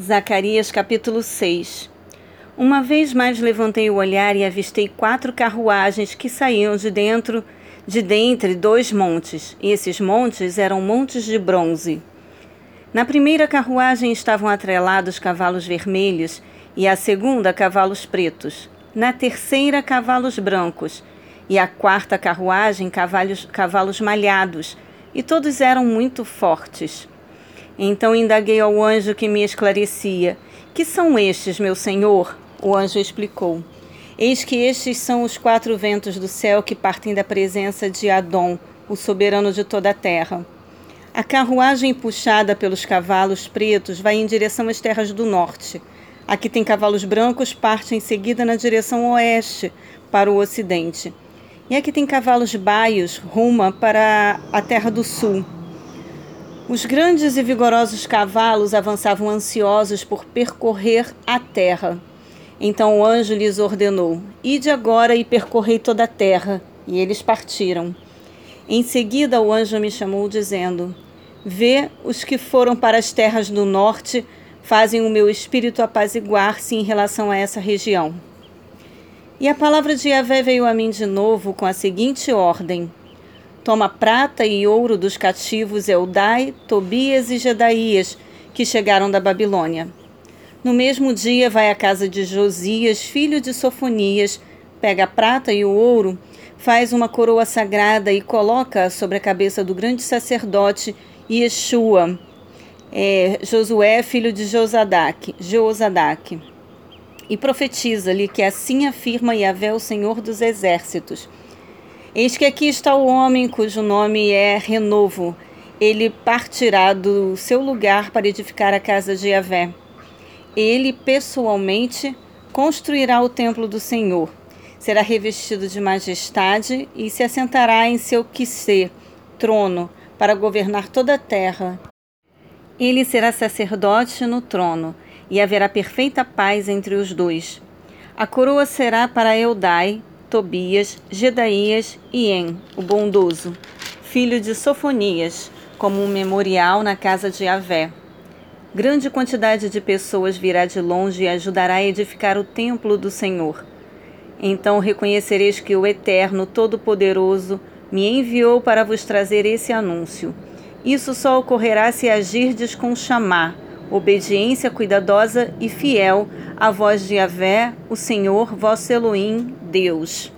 Zacarias capítulo 6 Uma vez mais levantei o olhar e avistei quatro carruagens que saíam de dentro de dentre dois montes, e esses montes eram montes de bronze. Na primeira carruagem estavam atrelados cavalos vermelhos, e a segunda cavalos pretos. Na terceira, cavalos brancos, e a quarta carruagem cavalos, cavalos malhados, e todos eram muito fortes. Então indaguei ao anjo que me esclarecia: Que são estes, meu senhor? O anjo explicou: Eis que estes são os quatro ventos do céu que partem da presença de Adom, o soberano de toda a terra. A carruagem puxada pelos cavalos pretos vai em direção às terras do norte. A que tem cavalos brancos parte em seguida na direção oeste, para o ocidente. E a que tem cavalos baios ruma para a terra do sul. Os grandes e vigorosos cavalos avançavam ansiosos por percorrer a terra. Então o anjo lhes ordenou: Ide agora e percorrei toda a terra. E eles partiram. Em seguida o anjo me chamou, dizendo: Vê os que foram para as terras do norte, fazem o meu espírito apaziguar-se em relação a essa região. E a palavra de Yahvé veio a mim de novo com a seguinte ordem: Toma prata e ouro dos cativos Eudai, Tobias e Jedaías, que chegaram da Babilônia. No mesmo dia vai à casa de Josias, filho de Sofonias, pega a prata e o ouro, faz uma coroa sagrada e coloca sobre a cabeça do grande sacerdote Yeshua, é, Josué, filho de Josadac, Josadac, e profetiza-lhe que assim afirma Yahvé, o Senhor dos Exércitos. Eis que aqui está o homem cujo nome é Renovo. Ele partirá do seu lugar para edificar a casa de Yahvé. Ele pessoalmente construirá o templo do Senhor. Será revestido de majestade e se assentará em seu quissê, trono, para governar toda a terra. Ele será sacerdote no trono, e haverá perfeita paz entre os dois. A coroa será para Eudai, Tobias, Gedaías e En, o bondoso, filho de Sofonias, como um memorial na casa de Avé. Grande quantidade de pessoas virá de longe e ajudará a edificar o templo do Senhor. Então reconhecereis que o Eterno Todo-Poderoso me enviou para vos trazer esse anúncio. Isso só ocorrerá se agirdes com chamar, obediência cuidadosa e fiel à voz de Yahvé, o Senhor, vosso Elohim, Deus.